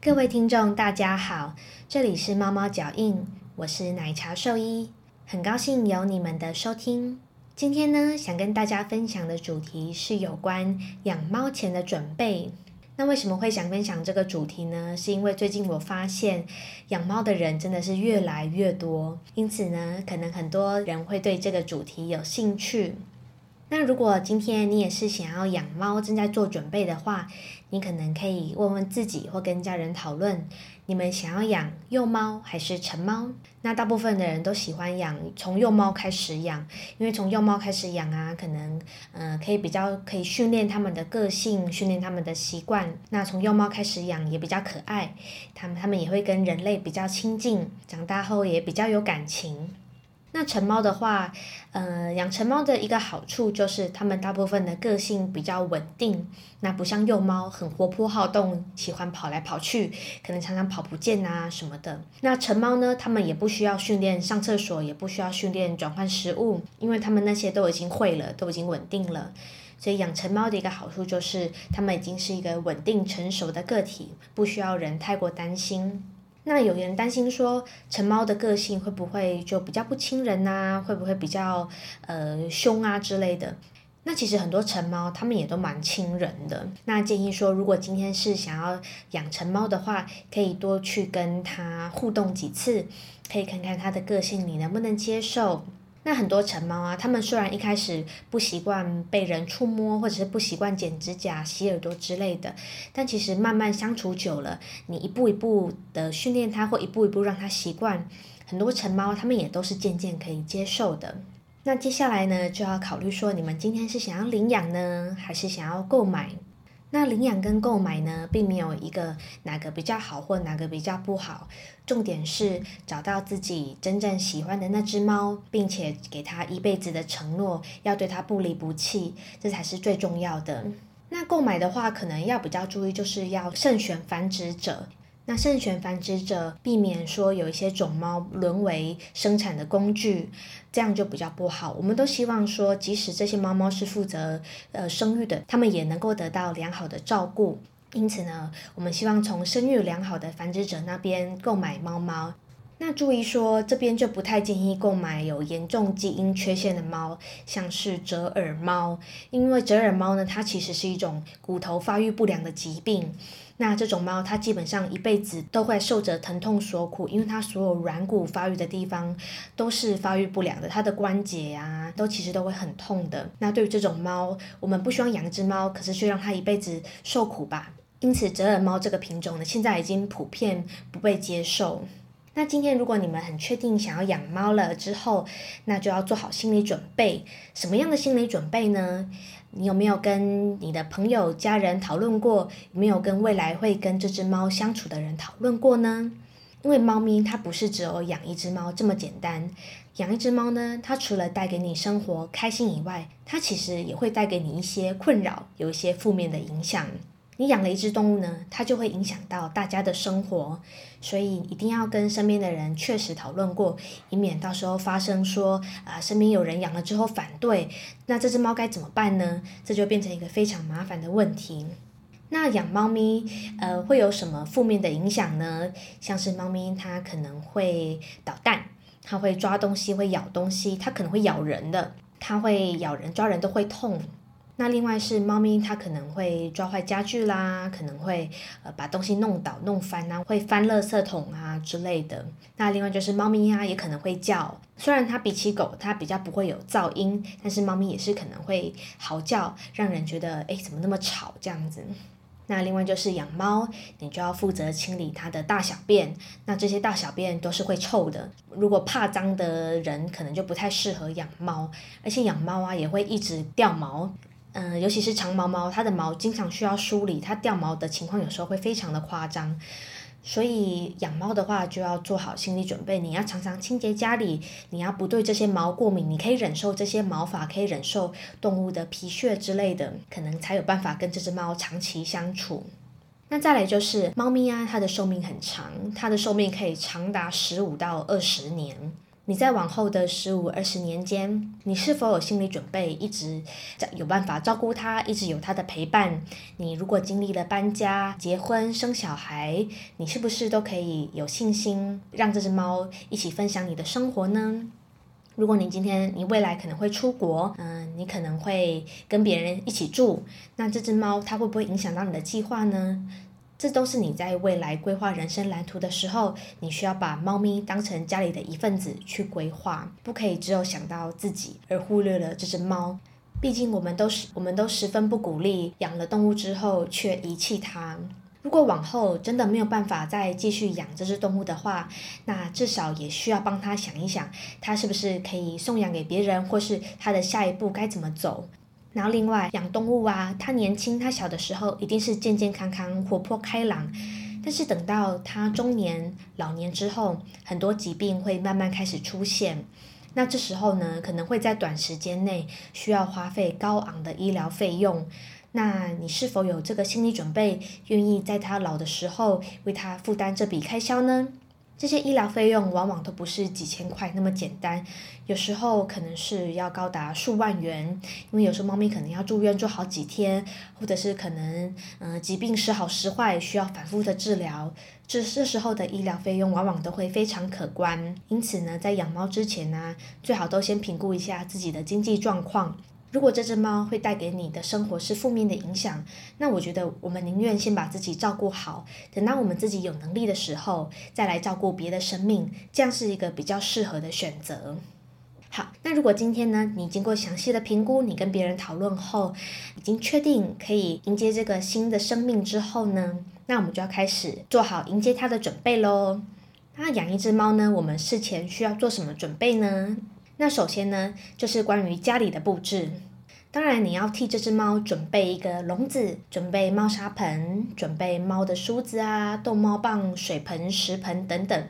各位听众，大家好，这里是猫猫脚印，我是奶茶兽医，很高兴有你们的收听。今天呢，想跟大家分享的主题是有关养猫前的准备。那为什么会想分享这个主题呢？是因为最近我发现养猫的人真的是越来越多，因此呢，可能很多人会对这个主题有兴趣。那如果今天你也是想要养猫，正在做准备的话，你可能可以问问自己，或跟家人讨论，你们想要养幼猫还是成猫？那大部分的人都喜欢养从幼猫开始养，因为从幼猫开始养啊，可能嗯可以比较可以训练他们的个性，训练他们的习惯。那从幼猫开始养也比较可爱，他们他们也会跟人类比较亲近，长大后也比较有感情。那成猫的话，呃，养成猫的一个好处就是它们大部分的个性比较稳定，那不像幼猫很活泼好动，喜欢跑来跑去，可能常常跑不见啊什么的。那成猫呢，它们也不需要训练上厕所，也不需要训练转换食物，因为它们那些都已经会了，都已经稳定了。所以养成猫的一个好处就是，它们已经是一个稳定成熟的个体，不需要人太过担心。那有人担心说，成猫的个性会不会就比较不亲人呐？会不会比较呃凶啊之类的？那其实很多成猫，它们也都蛮亲人的。那建议说，如果今天是想要养成猫的话，可以多去跟它互动几次，可以看看它的个性你能不能接受。那很多成猫啊，它们虽然一开始不习惯被人触摸，或者是不习惯剪指甲、洗耳朵之类的，但其实慢慢相处久了，你一步一步的训练它，或一步一步让它习惯，很多成猫它们也都是渐渐可以接受的。那接下来呢，就要考虑说，你们今天是想要领养呢，还是想要购买？那领养跟购买呢，并没有一个哪个比较好或哪个比较不好，重点是找到自己真正喜欢的那只猫，并且给它一辈子的承诺，要对它不离不弃，这才是最重要的。那购买的话，可能要比较注意，就是要慎选繁殖者。那慎选繁殖者，避免说有一些种猫沦为生产的工具，这样就比较不好。我们都希望说，即使这些猫猫是负责呃生育的，它们也能够得到良好的照顾。因此呢，我们希望从生育良好的繁殖者那边购买猫猫。那注意说，这边就不太建议购买有严重基因缺陷的猫，像是折耳猫，因为折耳猫呢，它其实是一种骨头发育不良的疾病。那这种猫，它基本上一辈子都会受着疼痛所苦，因为它所有软骨发育的地方都是发育不良的，它的关节呀，都其实都会很痛的。那对于这种猫，我们不希望养只猫，可是却让它一辈子受苦吧。因此，折耳猫这个品种呢，现在已经普遍不被接受。那今天如果你们很确定想要养猫了之后，那就要做好心理准备。什么样的心理准备呢？你有没有跟你的朋友、家人讨论过？有没有跟未来会跟这只猫相处的人讨论过呢？因为猫咪它不是只有养一只猫这么简单，养一只猫呢，它除了带给你生活开心以外，它其实也会带给你一些困扰，有一些负面的影响。你养了一只动物呢，它就会影响到大家的生活，所以一定要跟身边的人确实讨论过，以免到时候发生说啊，身边有人养了之后反对，那这只猫该怎么办呢？这就变成一个非常麻烦的问题。那养猫咪，呃，会有什么负面的影响呢？像是猫咪它可能会捣蛋，它会抓东西，会咬东西，它可能会咬人的，它会咬人，抓人都会痛。那另外是猫咪，它可能会抓坏家具啦，可能会呃把东西弄倒、弄翻啊，会翻垃圾桶啊之类的。那另外就是猫咪呀，也可能会叫，虽然它比起狗，它比较不会有噪音，但是猫咪也是可能会嚎叫，让人觉得哎怎么那么吵这样子。那另外就是养猫，你就要负责清理它的大小便，那这些大小便都是会臭的。如果怕脏的人，可能就不太适合养猫，而且养猫啊也会一直掉毛。嗯，尤其是长毛猫，它的毛经常需要梳理，它掉毛的情况有时候会非常的夸张，所以养猫的话就要做好心理准备，你要常常清洁家里，你要不对这些毛过敏，你可以忍受这些毛发，可以忍受动物的皮屑之类的，可能才有办法跟这只猫长期相处。那再来就是猫咪啊，它的寿命很长，它的寿命可以长达十五到二十年。你在往后的十五二十年间，你是否有心理准备，一直有办法照顾它，一直有它的陪伴？你如果经历了搬家、结婚、生小孩，你是不是都可以有信心让这只猫一起分享你的生活呢？如果你今天你未来可能会出国，嗯，你可能会跟别人一起住，那这只猫它会不会影响到你的计划呢？这都是你在未来规划人生蓝图的时候，你需要把猫咪当成家里的一份子去规划，不可以只有想到自己而忽略了这只猫。毕竟我们都是，我们都十分不鼓励养了动物之后却遗弃它。如果往后真的没有办法再继续养这只动物的话，那至少也需要帮他想一想，他是不是可以送养给别人，或是他的下一步该怎么走。然后另外养动物啊，它年轻、它小的时候一定是健健康康、活泼开朗，但是等到它中年、老年之后，很多疾病会慢慢开始出现。那这时候呢，可能会在短时间内需要花费高昂的医疗费用。那你是否有这个心理准备，愿意在它老的时候为它负担这笔开销呢？这些医疗费用往往都不是几千块那么简单，有时候可能是要高达数万元，因为有时候猫咪可能要住院住好几天，或者是可能嗯疾病时好时坏，需要反复的治疗，这这时候的医疗费用往往都会非常可观。因此呢，在养猫之前呢，最好都先评估一下自己的经济状况。如果这只猫会带给你的生活是负面的影响，那我觉得我们宁愿先把自己照顾好，等到我们自己有能力的时候，再来照顾别的生命，这样是一个比较适合的选择。好，那如果今天呢，你经过详细的评估，你跟别人讨论后，已经确定可以迎接这个新的生命之后呢，那我们就要开始做好迎接它的准备喽。那养一只猫呢，我们事前需要做什么准备呢？那首先呢，就是关于家里的布置。当然，你要替这只猫准备一个笼子，准备猫砂盆，准备猫的梳子啊、逗猫棒、水盆、食盆等等。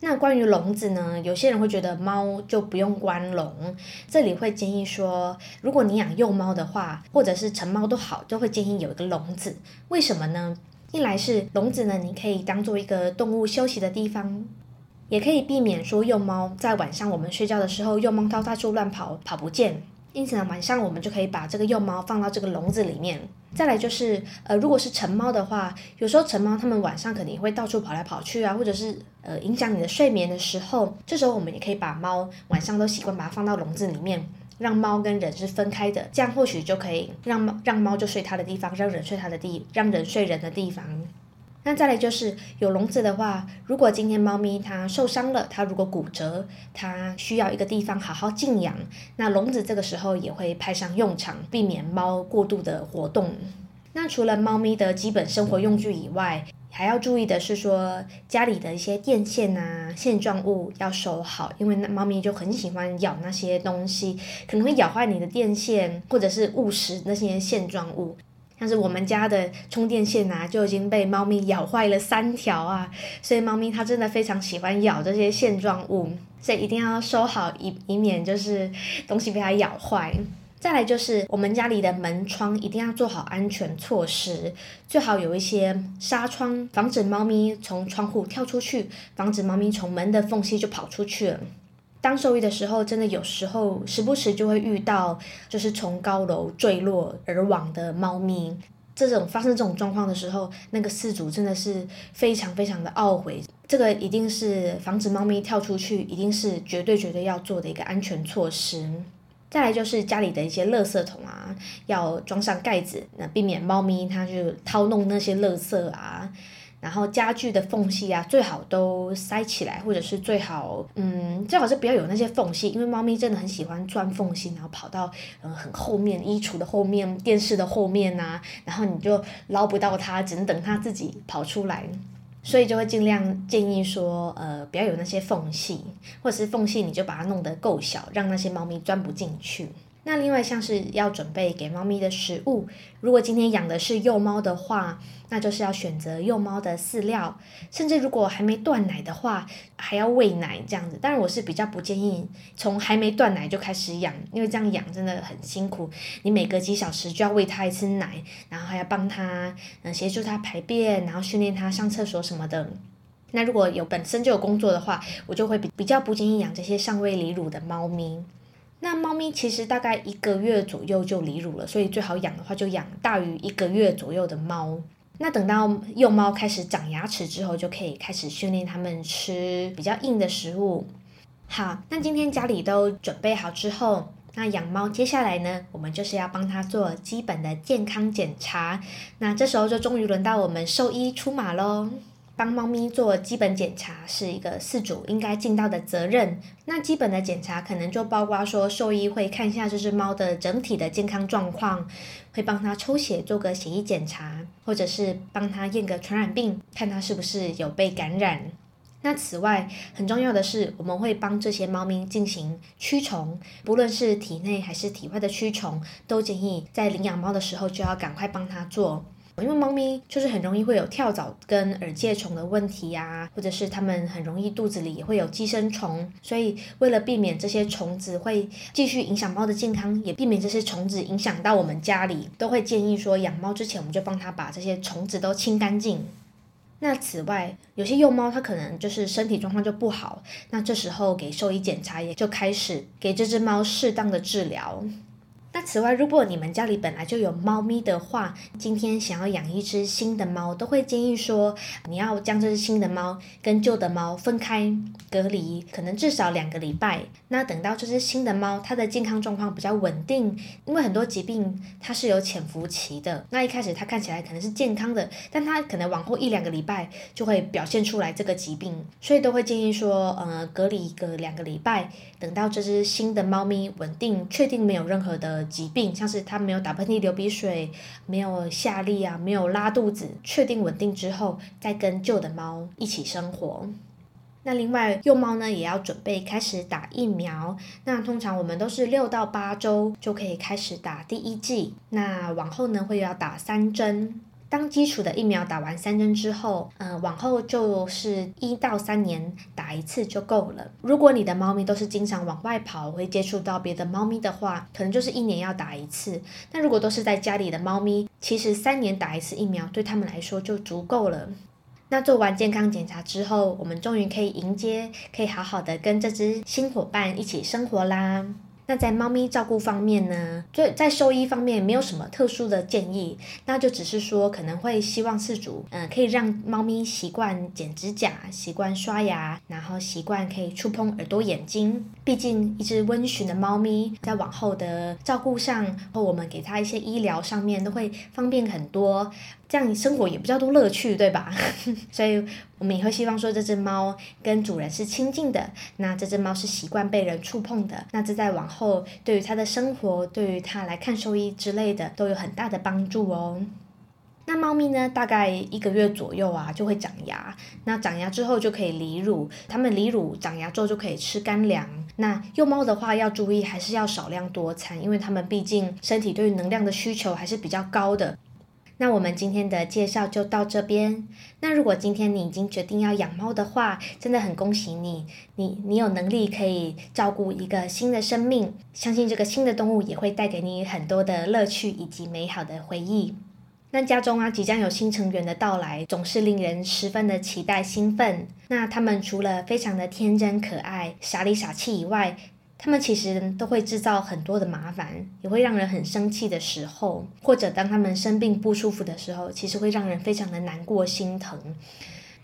那关于笼子呢，有些人会觉得猫就不用关笼，这里会建议说，如果你养幼猫的话，或者是成猫都好，都会建议有一个笼子。为什么呢？一来是笼子呢，你可以当做一个动物休息的地方。也可以避免说幼猫在晚上我们睡觉的时候，幼猫到到处乱跑，跑不见。因此呢，晚上我们就可以把这个幼猫放到这个笼子里面。再来就是，呃，如果是成猫的话，有时候成猫它们晚上肯定会到处跑来跑去啊，或者是呃影响你的睡眠的时候，这时候我们也可以把猫晚上都习惯把它放到笼子里面，让猫跟人是分开的，这样或许就可以让猫让猫就睡它的地方，让人睡它的地，让人睡人的地方。那再来就是有笼子的话，如果今天猫咪它受伤了，它如果骨折，它需要一个地方好好静养，那笼子这个时候也会派上用场，避免猫过度的活动。那除了猫咪的基本生活用具以外，还要注意的是说家里的一些电线啊、线状物要收好，因为那猫咪就很喜欢咬那些东西，可能会咬坏你的电线，或者是误食那些线状物。像是我们家的充电线啊，就已经被猫咪咬坏了三条啊，所以猫咪它真的非常喜欢咬这些线状物，所以一定要收好，以以免就是东西被它咬坏。再来就是我们家里的门窗一定要做好安全措施，最好有一些纱窗，防止猫咪从窗户跳出去，防止猫咪从门的缝隙就跑出去了。当受益的时候，真的有时候时不时就会遇到，就是从高楼坠落而亡的猫咪。这种发生这种状况的时候，那个饲主真的是非常非常的懊悔。这个一定是防止猫咪跳出去，一定是绝对绝对要做的一个安全措施。再来就是家里的一些垃圾桶啊，要装上盖子，那避免猫咪它就掏弄那些垃圾啊。然后家具的缝隙啊，最好都塞起来，或者是最好，嗯，最好是不要有那些缝隙，因为猫咪真的很喜欢钻缝隙，然后跑到嗯很后面衣橱的后面、电视的后面呐，然后你就捞不到它，只能等它自己跑出来，所以就会尽量建议说，呃，不要有那些缝隙，或者是缝隙你就把它弄得够小，让那些猫咪钻不进去。那另外像是要准备给猫咪的食物，如果今天养的是幼猫的话，那就是要选择幼猫的饲料，甚至如果还没断奶的话，还要喂奶这样子。当然我是比较不建议从还没断奶就开始养，因为这样养真的很辛苦，你每隔几小时就要喂它一次奶，然后还要帮它嗯协助它排便，然后训练它上厕所什么的。那如果有本身就有工作的话，我就会比比较不建议养这些尚未离乳的猫咪。那猫咪其实大概一个月左右就离乳了，所以最好养的话就养大于一个月左右的猫。那等到幼猫开始长牙齿之后，就可以开始训练它们吃比较硬的食物。好，那今天家里都准备好之后，那养猫接下来呢，我们就是要帮它做基本的健康检查。那这时候就终于轮到我们兽医出马喽。帮猫咪做基本检查是一个饲主应该尽到的责任。那基本的检查可能就包括说，兽医会看一下这只猫的整体的健康状况，会帮它抽血做个血液检查，或者是帮它验个传染病，看它是不是有被感染。那此外，很重要的是，我们会帮这些猫咪进行驱虫，不论是体内还是体外的驱虫，都建议在领养猫的时候就要赶快帮它做。因为猫咪就是很容易会有跳蚤跟耳疥虫的问题呀，或者是它们很容易肚子里也会有寄生虫，所以为了避免这些虫子会继续影响猫的健康，也避免这些虫子影响到我们家里，都会建议说养猫之前我们就帮它把这些虫子都清干净。那此外，有些幼猫它可能就是身体状况就不好，那这时候给兽医检查也就开始给这只猫适当的治疗。此外，如果你们家里本来就有猫咪的话，今天想要养一只新的猫，都会建议说，你要将这只新的猫跟旧的猫分开隔离，可能至少两个礼拜。那等到这只新的猫它的健康状况比较稳定，因为很多疾病它是有潜伏期的。那一开始它看起来可能是健康的，但它可能往后一两个礼拜就会表现出来这个疾病，所以都会建议说，呃，隔离个两个礼拜，等到这只新的猫咪稳定，确定没有任何的。疾病像是它没有打喷嚏、流鼻水，没有下痢啊，没有拉肚子，确定稳定之后，再跟旧的猫一起生活。那另外幼猫呢，也要准备开始打疫苗。那通常我们都是六到八周就可以开始打第一剂，那往后呢会要打三针。当基础的疫苗打完三针之后，呃，往后就是一到三年打一次就够了。如果你的猫咪都是经常往外跑，会接触到别的猫咪的话，可能就是一年要打一次。那如果都是在家里的猫咪，其实三年打一次疫苗对他们来说就足够了。那做完健康检查之后，我们终于可以迎接，可以好好的跟这只新伙伴一起生活啦。那在猫咪照顾方面呢，就在兽医方面没有什么特殊的建议，那就只是说可能会希望饲主，嗯，可以让猫咪习惯剪指甲，习惯刷牙，然后习惯可以触碰耳朵、眼睛。毕竟一只温驯的猫咪，在往后的照顾上，或我们给它一些医疗上面都会方便很多。这样生活也比较多乐趣，对吧？所以我们也会希望说，这只猫跟主人是亲近的，那这只猫是习惯被人触碰的，那这在往后对于它的生活，对于它来看兽医之类的，都有很大的帮助哦。那猫咪呢，大概一个月左右啊，就会长牙。那长牙之后就可以离乳，它们离乳长牙之后就可以吃干粮。那幼猫的话要注意，还是要少量多餐，因为它们毕竟身体对于能量的需求还是比较高的。那我们今天的介绍就到这边。那如果今天你已经决定要养猫的话，真的很恭喜你，你你有能力可以照顾一个新的生命，相信这个新的动物也会带给你很多的乐趣以及美好的回忆。那家中啊即将有新成员的到来，总是令人十分的期待兴奋。那他们除了非常的天真可爱、傻里傻气以外，他们其实都会制造很多的麻烦，也会让人很生气的时候，或者当他们生病不舒服的时候，其实会让人非常的难过心疼。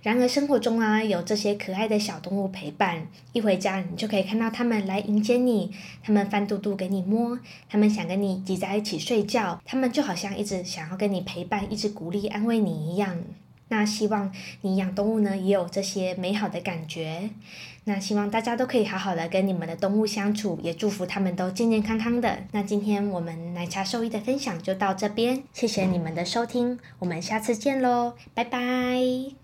然而生活中啊，有这些可爱的小动物陪伴，一回家你就可以看到他们来迎接你，他们翻肚肚给你摸，他们想跟你挤在一起睡觉，他们就好像一直想要跟你陪伴，一直鼓励安慰你一样。那希望你养动物呢，也有这些美好的感觉。那希望大家都可以好好的跟你们的动物相处，也祝福他们都健健康康的。那今天我们奶茶兽医的分享就到这边，谢谢你们的收听，我们下次见喽，拜拜。